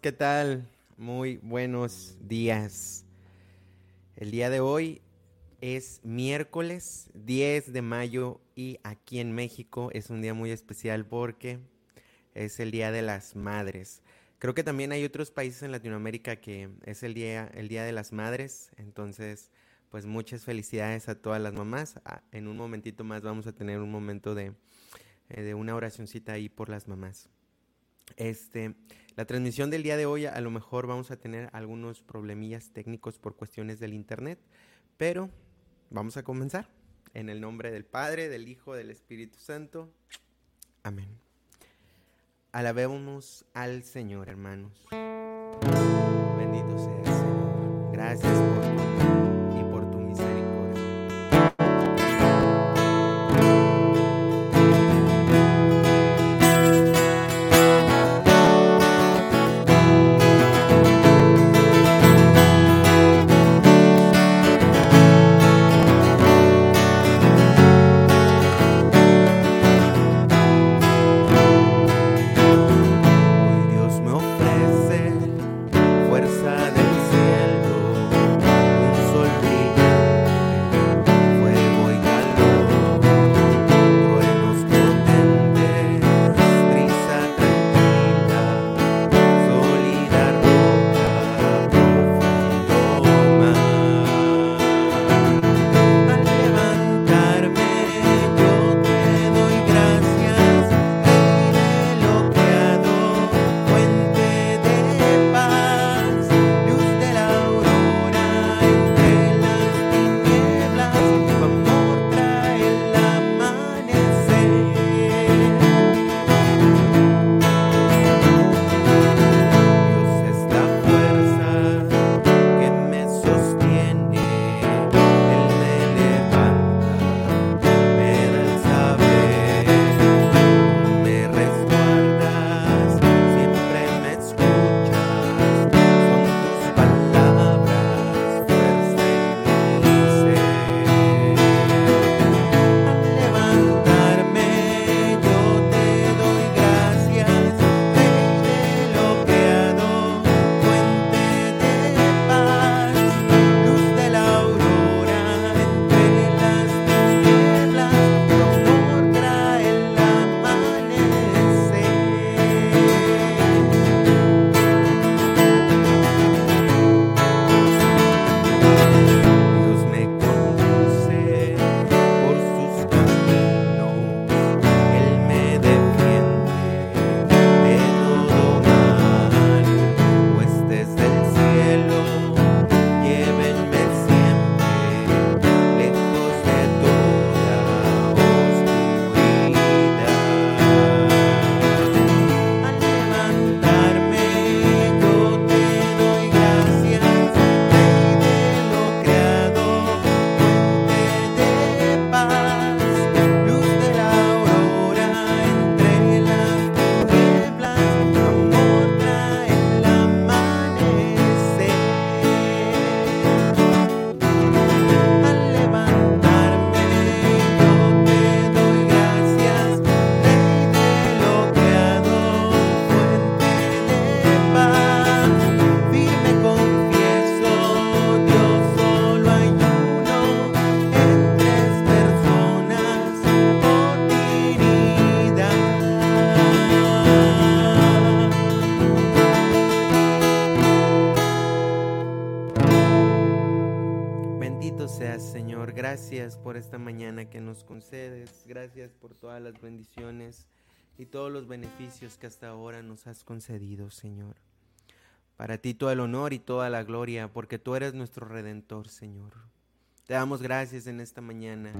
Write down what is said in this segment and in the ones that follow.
¿qué tal? Muy buenos días. El día de hoy es miércoles 10 de mayo y aquí en México es un día muy especial porque es el Día de las Madres. Creo que también hay otros países en Latinoamérica que es el día, el día de las Madres, entonces pues muchas felicidades a todas las mamás. Ah, en un momentito más vamos a tener un momento de, eh, de una oracioncita ahí por las mamás. Este, la transmisión del día de hoy a lo mejor vamos a tener algunos problemillas técnicos por cuestiones del internet, pero vamos a comenzar. En el nombre del Padre, del Hijo, del Espíritu Santo. Amén. Alabemos al Señor, hermanos. Bendito sea el Señor. Gracias por tu Gracias por todas las bendiciones y todos los beneficios que hasta ahora nos has concedido, Señor. Para ti todo el honor y toda la gloria, porque tú eres nuestro redentor, Señor. Te damos gracias en esta mañana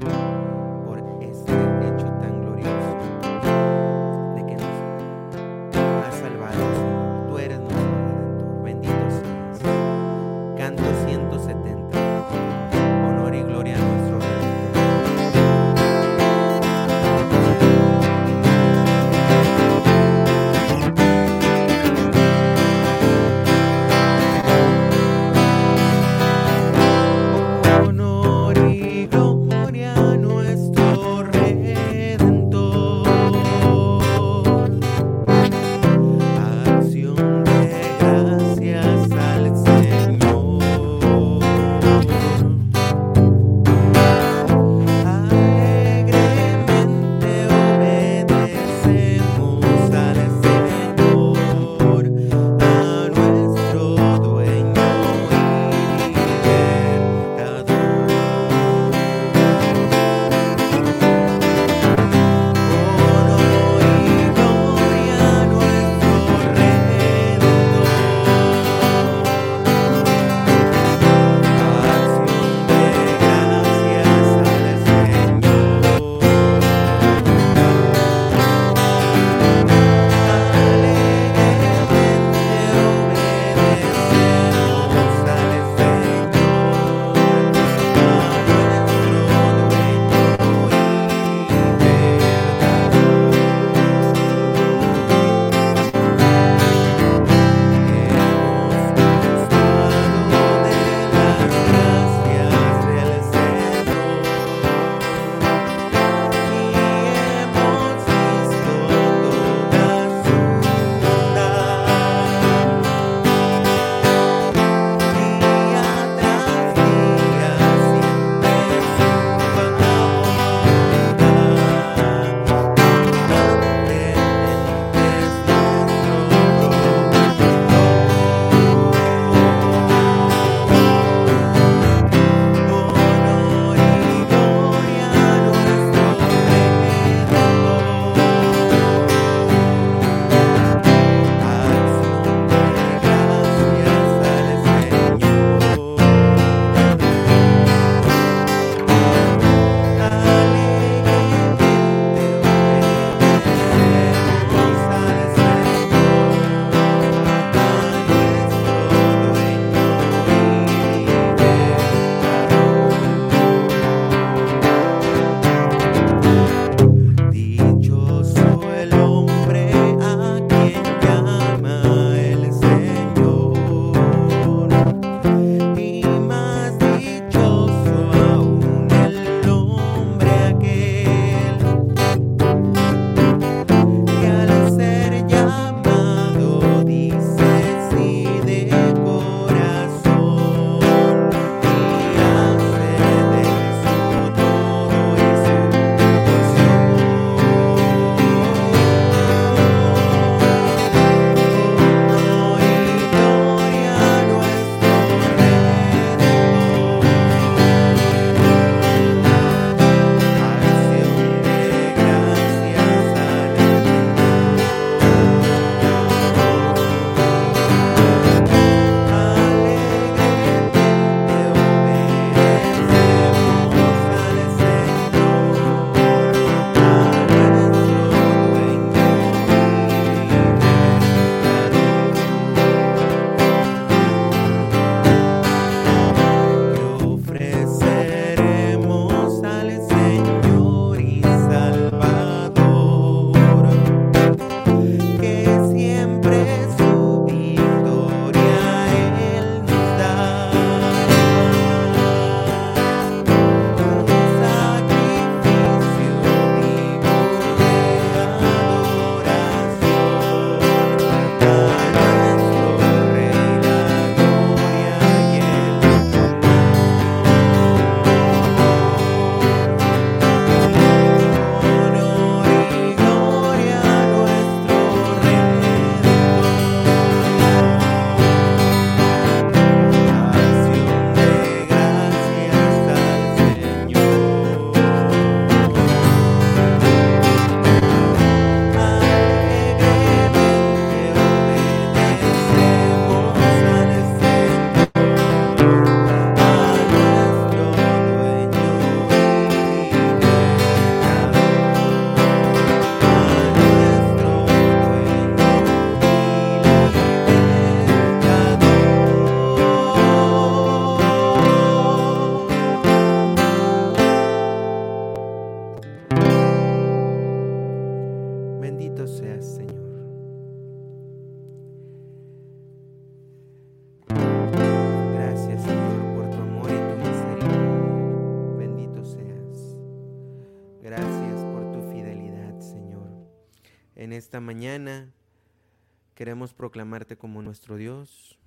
queremos proclamarte como nuestro Dios,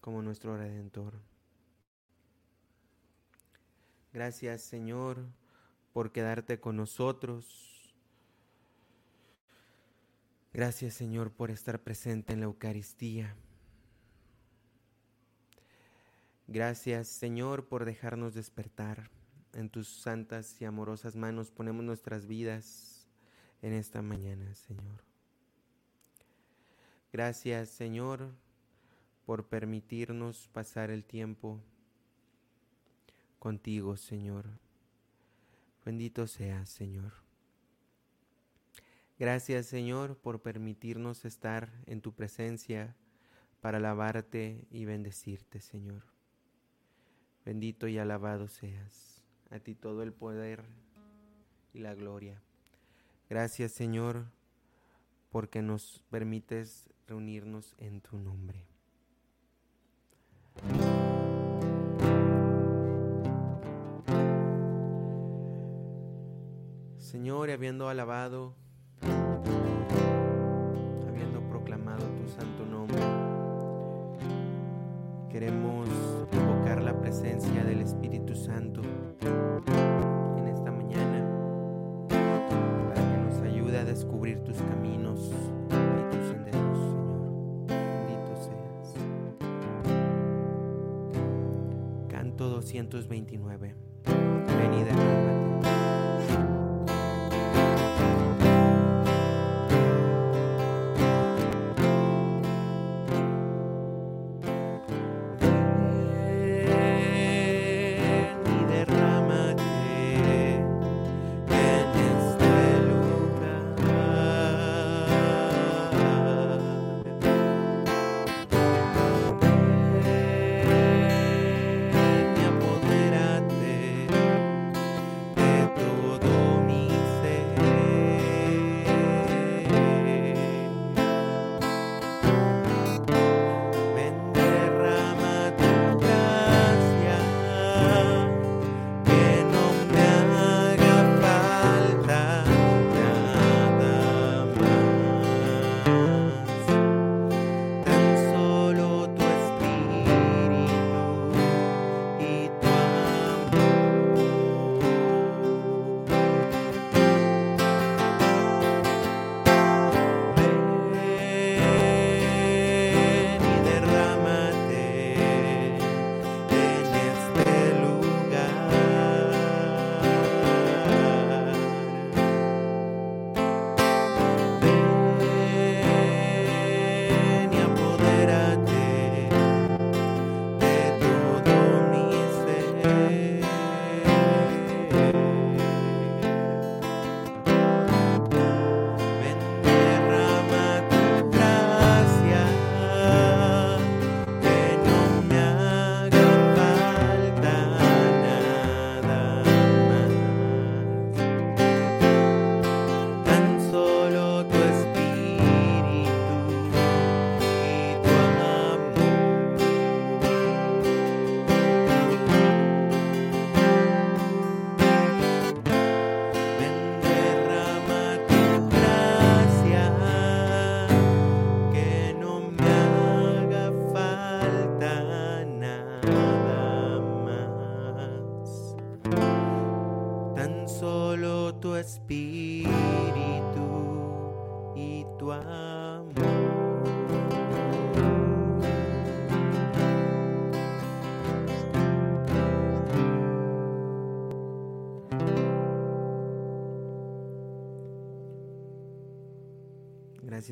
como nuestro Redentor. Gracias Señor por quedarte con nosotros. Gracias Señor por estar presente en la Eucaristía. Gracias Señor por dejarnos despertar. En tus santas y amorosas manos ponemos nuestras vidas en esta mañana, Señor. Gracias Señor por permitirnos pasar el tiempo contigo, Señor. Bendito seas, Señor. Gracias, Señor, por permitirnos estar en tu presencia para alabarte y bendecirte, Señor. Bendito y alabado seas. A ti todo el poder y la gloria. Gracias, Señor, porque nos permites reunirnos en tu nombre. Señor, habiendo alabado, habiendo proclamado tu santo nombre, queremos invocar la presencia del Espíritu Santo descubrir tus caminos y tus senderos, Señor. Bendito seas. Canto 229. Venida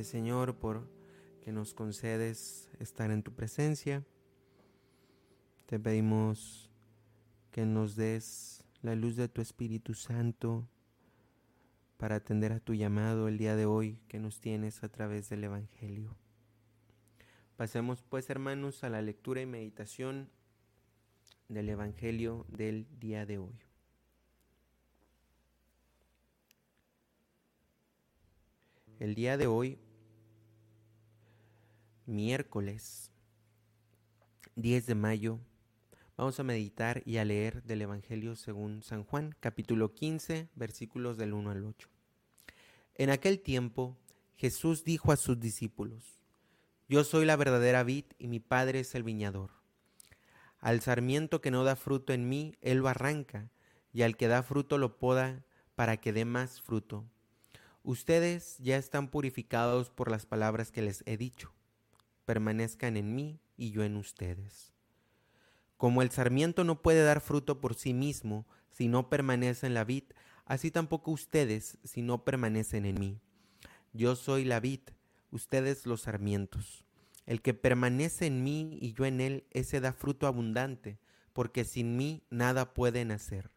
Señor por que nos concedes estar en tu presencia. Te pedimos que nos des la luz de tu Espíritu Santo para atender a tu llamado el día de hoy que nos tienes a través del Evangelio. Pasemos pues hermanos a la lectura y meditación del Evangelio del día de hoy. El día de hoy, miércoles 10 de mayo, vamos a meditar y a leer del Evangelio según San Juan, capítulo 15, versículos del 1 al 8. En aquel tiempo, Jesús dijo a sus discípulos, Yo soy la verdadera vid y mi Padre es el viñador. Al sarmiento que no da fruto en mí, Él lo arranca, y al que da fruto lo poda para que dé más fruto. Ustedes ya están purificados por las palabras que les he dicho. Permanezcan en mí y yo en ustedes. Como el sarmiento no puede dar fruto por sí mismo si no permanece en la vid, así tampoco ustedes si no permanecen en mí. Yo soy la vid, ustedes los sarmientos. El que permanece en mí y yo en él, ese da fruto abundante, porque sin mí nada pueden hacer.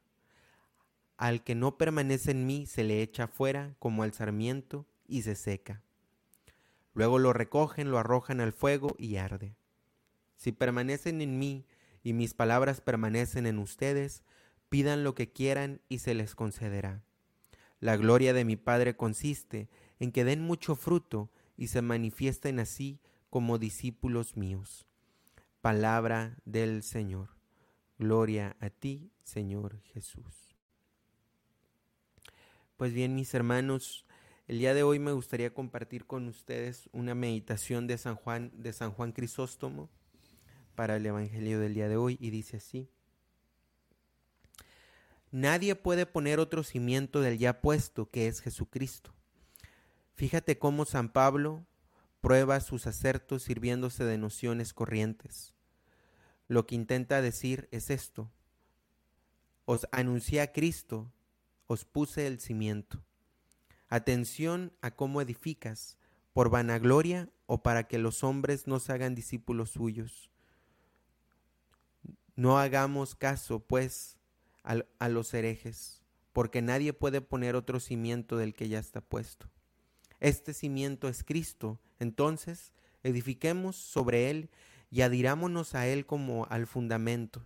Al que no permanece en mí se le echa fuera como al sarmiento y se seca. Luego lo recogen, lo arrojan al fuego y arde. Si permanecen en mí y mis palabras permanecen en ustedes, pidan lo que quieran y se les concederá. La gloria de mi Padre consiste en que den mucho fruto y se manifiesten así como discípulos míos. Palabra del Señor. Gloria a ti, Señor Jesús. Pues bien, mis hermanos, el día de hoy me gustaría compartir con ustedes una meditación de San Juan, de San Juan Crisóstomo para el Evangelio del día de hoy y dice así. Nadie puede poner otro cimiento del ya puesto que es Jesucristo. Fíjate cómo San Pablo prueba sus acertos sirviéndose de nociones corrientes. Lo que intenta decir es esto. Os anuncié a Cristo, os puse el cimiento. Atención a cómo edificas, por vanagloria o para que los hombres no se hagan discípulos suyos. No hagamos caso, pues, a, los herejes, porque nadie puede poner otro cimiento del que ya está puesto. Este cimiento es Cristo, entonces edifiquemos sobre él y adirámonos a él como al fundamento,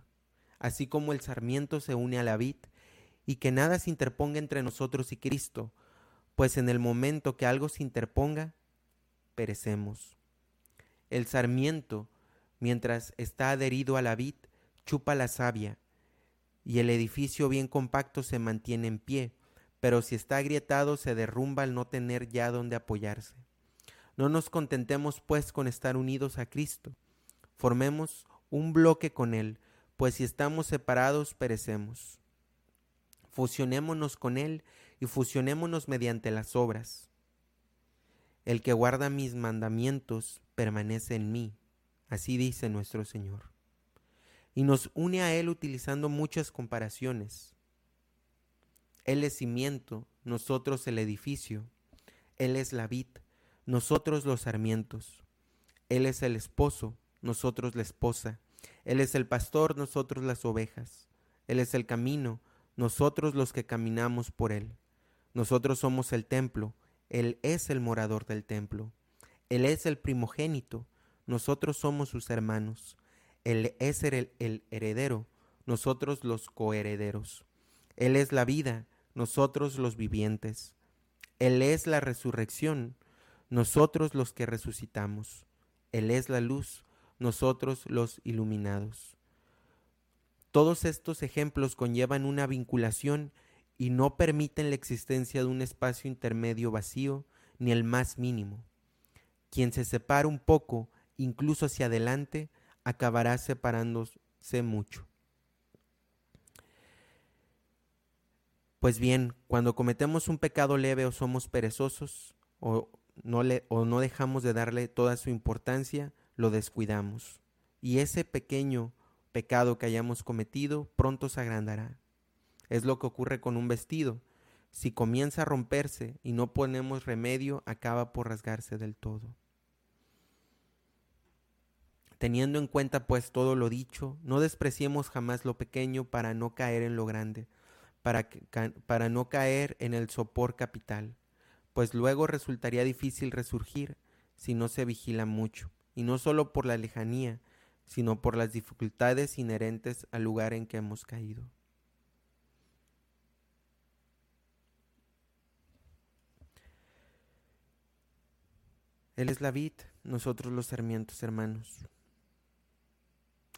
así como el sarmiento se une a la vid, y que nada se interponga entre nosotros y Cristo, pues en el momento que algo se interponga, perecemos. El sarmiento, mientras está adherido a la vid, chupa la savia, y el edificio bien compacto se mantiene en pie, pero si está agrietado se derrumba al no tener ya donde apoyarse. No nos contentemos pues con estar unidos a Cristo, formemos un bloque con Él, pues si estamos separados perecemos. Fusionémonos con Él y fusionémonos mediante las obras. El que guarda mis mandamientos permanece en mí, así dice nuestro Señor y nos une a Él utilizando muchas comparaciones. Él es cimiento, nosotros el edificio. Él es la vid, nosotros los sarmientos. Él es el esposo, nosotros la esposa. Él es el pastor, nosotros las ovejas. Él es el camino, nosotros los que caminamos por Él. Nosotros somos el templo, Él es el morador del templo. Él es el primogénito, nosotros somos sus hermanos. Él es el, el heredero, nosotros los coherederos. Él es la vida, nosotros los vivientes. Él es la resurrección, nosotros los que resucitamos. Él es la luz, nosotros los iluminados. Todos estos ejemplos conllevan una vinculación y no permiten la existencia de un espacio intermedio vacío ni el más mínimo. Quien se separa un poco, incluso hacia adelante, acabará separándose mucho. Pues bien, cuando cometemos un pecado leve o somos perezosos o no, le, o no dejamos de darle toda su importancia, lo descuidamos. Y ese pequeño pecado que hayamos cometido pronto se agrandará. Es lo que ocurre con un vestido. Si comienza a romperse y no ponemos remedio, acaba por rasgarse del todo. Teniendo en cuenta pues todo lo dicho, no despreciemos jamás lo pequeño para no caer en lo grande, para, para no caer en el sopor capital, pues luego resultaría difícil resurgir si no se vigila mucho, y no solo por la lejanía, sino por las dificultades inherentes al lugar en que hemos caído. Él es la vid, nosotros los sarmientos hermanos.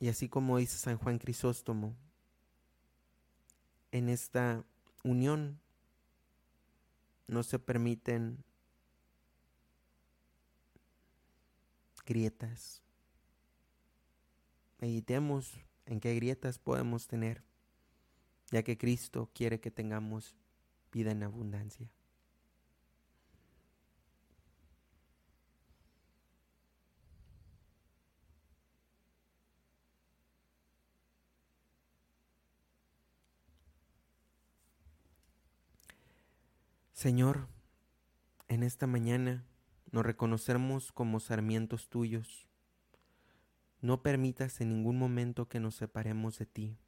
Y así como dice San Juan Crisóstomo, en esta unión no se permiten grietas. Meditemos en qué grietas podemos tener, ya que Cristo quiere que tengamos vida en abundancia. Señor, en esta mañana nos reconocemos como sarmientos tuyos. No permitas en ningún momento que nos separemos de ti.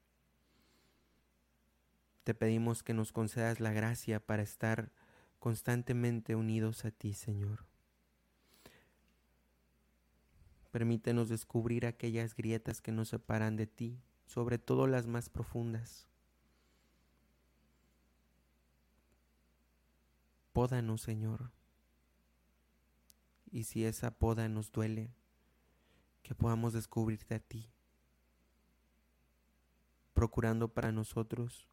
Te pedimos que nos concedas la gracia para estar constantemente unidos a ti, Señor. Permítenos descubrir aquellas grietas que nos separan de ti, sobre todo las más profundas. Pódanos, Señor. Y si esa poda nos duele, que podamos descubrirte a ti, procurando para nosotros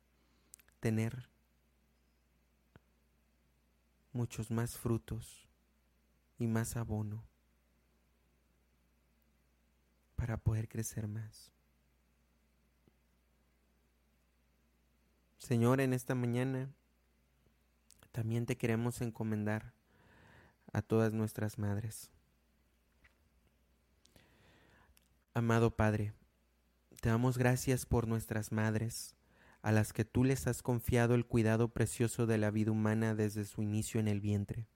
tener muchos más frutos y más abono para poder crecer más. Señor, en esta mañana también te queremos encomendar a todas nuestras madres. Amado Padre, te damos gracias por nuestras madres, a las que tú les has confiado el cuidado precioso de la vida humana desde su inicio en el vientre.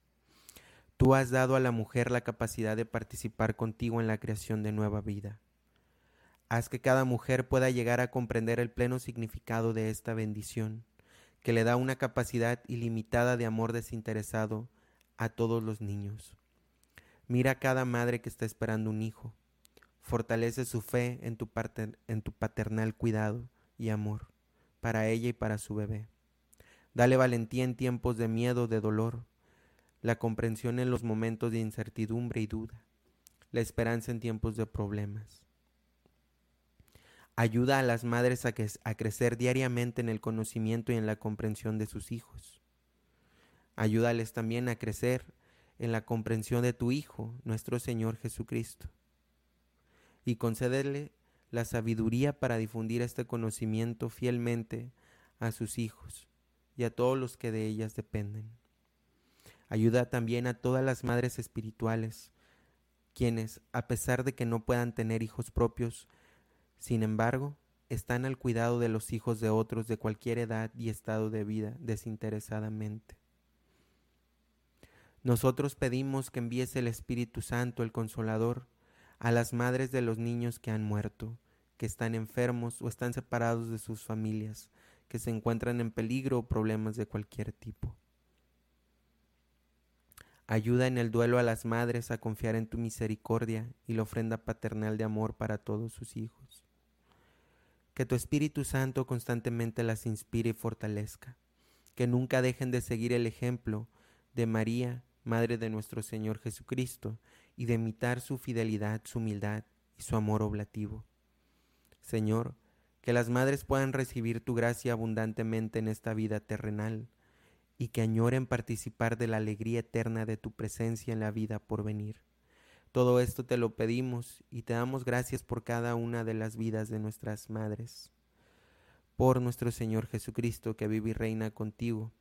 Tú has dado a la mujer la capacidad de participar contigo en la creación de nueva vida. Haz que cada mujer pueda llegar a comprender el pleno significado de esta bendición que le da una capacidad ilimitada de amor desinteresado a todos los niños. Mira a cada madre que está esperando un hijo. Fortalece su fe en tu, en tu paternal cuidado y amor para ella y para su bebé. Dale valentía en tiempos de miedo, de dolor, la comprensión en los momentos de incertidumbre y duda, la esperanza en tiempos de problemas. Ayuda a las madres a, crecer diariamente en el conocimiento y en la comprensión de sus hijos. Ayúdales también a crecer en la comprensión de tu Hijo, nuestro Señor Jesucristo. Y concédele la sabiduría para difundir este conocimiento fielmente a sus hijos y a todos los que de ellas dependen. Ayuda también a todas las madres espirituales, quienes, a pesar de que no puedan tener hijos propios, sin embargo, están al cuidado de los hijos de otros de cualquier edad y estado de vida desinteresadamente. Nosotros pedimos que envíes el Espíritu Santo, el Consolador, a las madres de los niños que han muerto, que están enfermos o están separados de sus familias, que se encuentran en peligro o problemas de cualquier tipo. Ayuda en el duelo a las madres a confiar en tu misericordia y la ofrenda paternal de amor para todos sus hijos que tu Espíritu Santo constantemente las inspire y fortalezca, que nunca dejen de seguir el ejemplo de María, Madre de nuestro Señor Jesucristo, y de imitar su fidelidad, su humildad y su amor oblativo. Señor, que las madres puedan recibir tu gracia abundantemente en esta vida terrenal, y que añoren participar de la alegría eterna de tu presencia en la vida por venir. Todo esto te lo pedimos y te damos gracias por cada una de las vidas de nuestras madres. Por nuestro Señor Jesucristo, que vive y reina contigo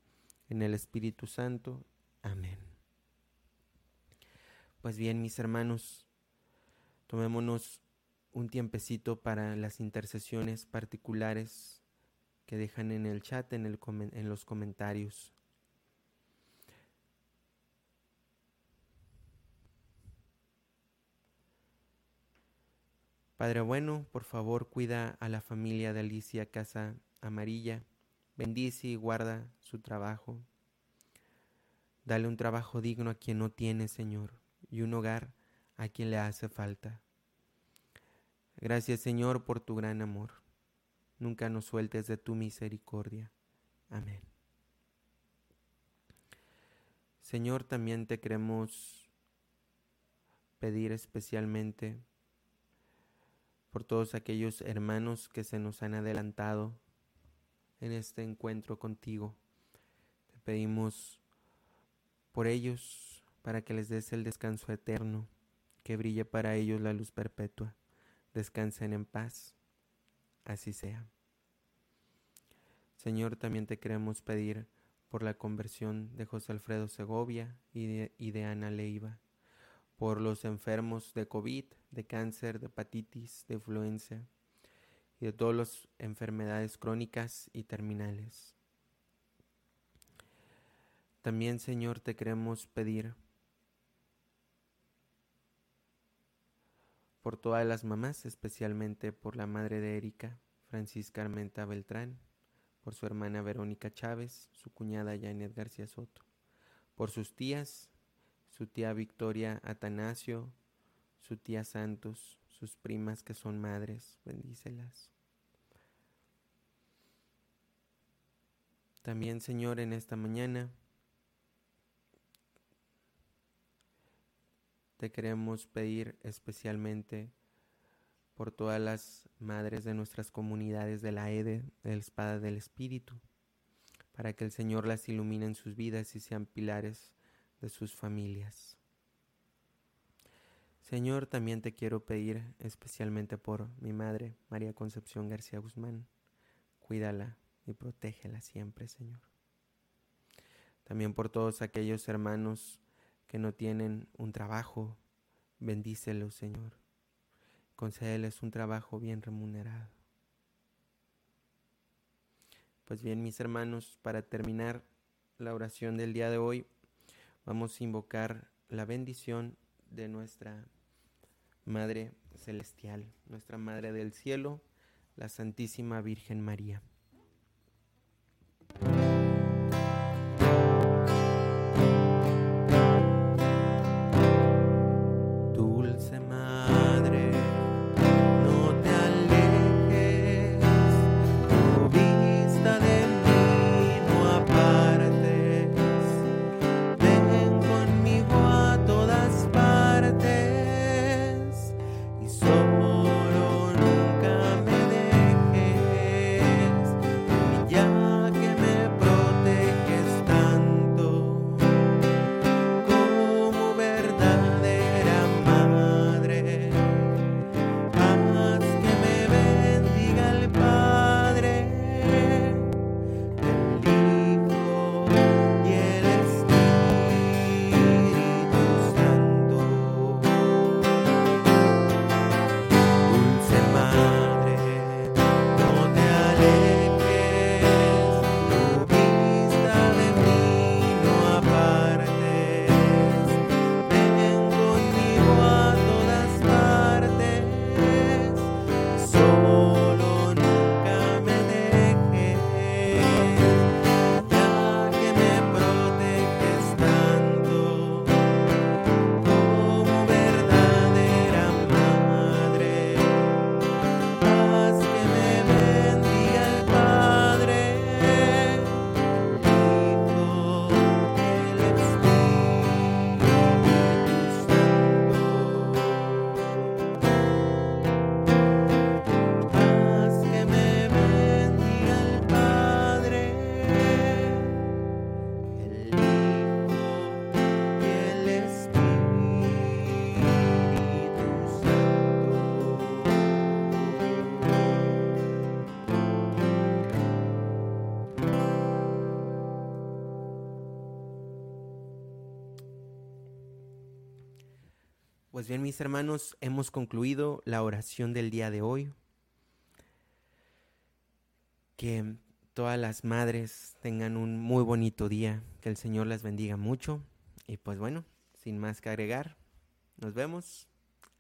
en el Espíritu Santo. Amén. Pues bien, mis hermanos, tomémonos un tiempecito para las intercesiones particulares que dejan en el chat, en, el, en los comentarios. Padre bueno, por favor cuida a la familia de Alicia Casa Amarilla, bendice y guarda su trabajo. Dale un trabajo digno a quien no tiene, Señor, y un hogar a quien le hace falta. Gracias, Señor, por tu gran amor. Nunca nos sueltes de tu misericordia. Amén. Señor, también te queremos pedir especialmente por todos aquellos hermanos que se nos han adelantado en este encuentro contigo. Te pedimos por ellos para que les des el descanso eterno, que brille para ellos la luz perpetua. Descansen en paz. Así sea. Señor, también te queremos pedir por la conversión de José Alfredo Segovia y de, y de Ana Leiva, por los enfermos de COVID, de cáncer, de hepatitis, de influenza y de todas las enfermedades crónicas y terminales. También, Señor, te queremos pedir por todas las mamás, especialmente por la madre de Erika, Francisca Armenta Beltrán, por su hermana Verónica Chávez, su cuñada Janet García Soto, por sus tías, su tía Victoria Atanasio, su tía Santos, sus primas que son madres, bendícelas. También, Señor, en esta mañana te queremos pedir especialmente por todas las madres de nuestras comunidades de la EDE, de la Espada del Espíritu, para que el Señor las ilumine en sus vidas y sean pilares de sus familias. Señor, también te quiero pedir especialmente por mi madre, María Concepción García Guzmán. Cuídala y protégela siempre, Señor. También por todos aquellos hermanos que no tienen un trabajo, bendícelos, Señor. Concédeles un trabajo bien remunerado. Pues bien, mis hermanos, para terminar la oración del día de hoy, vamos a invocar la bendición de nuestra Madre Celestial, nuestra Madre del Cielo, la Santísima Virgen María. Pues bien, mis hermanos, hemos concluido la oración del día de hoy. Que todas las madres tengan un muy bonito día, que el Señor las bendiga mucho. Y pues bueno, sin más que agregar, nos vemos.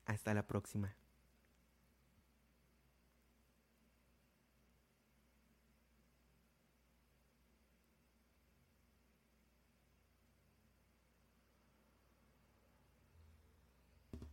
Hasta la próxima.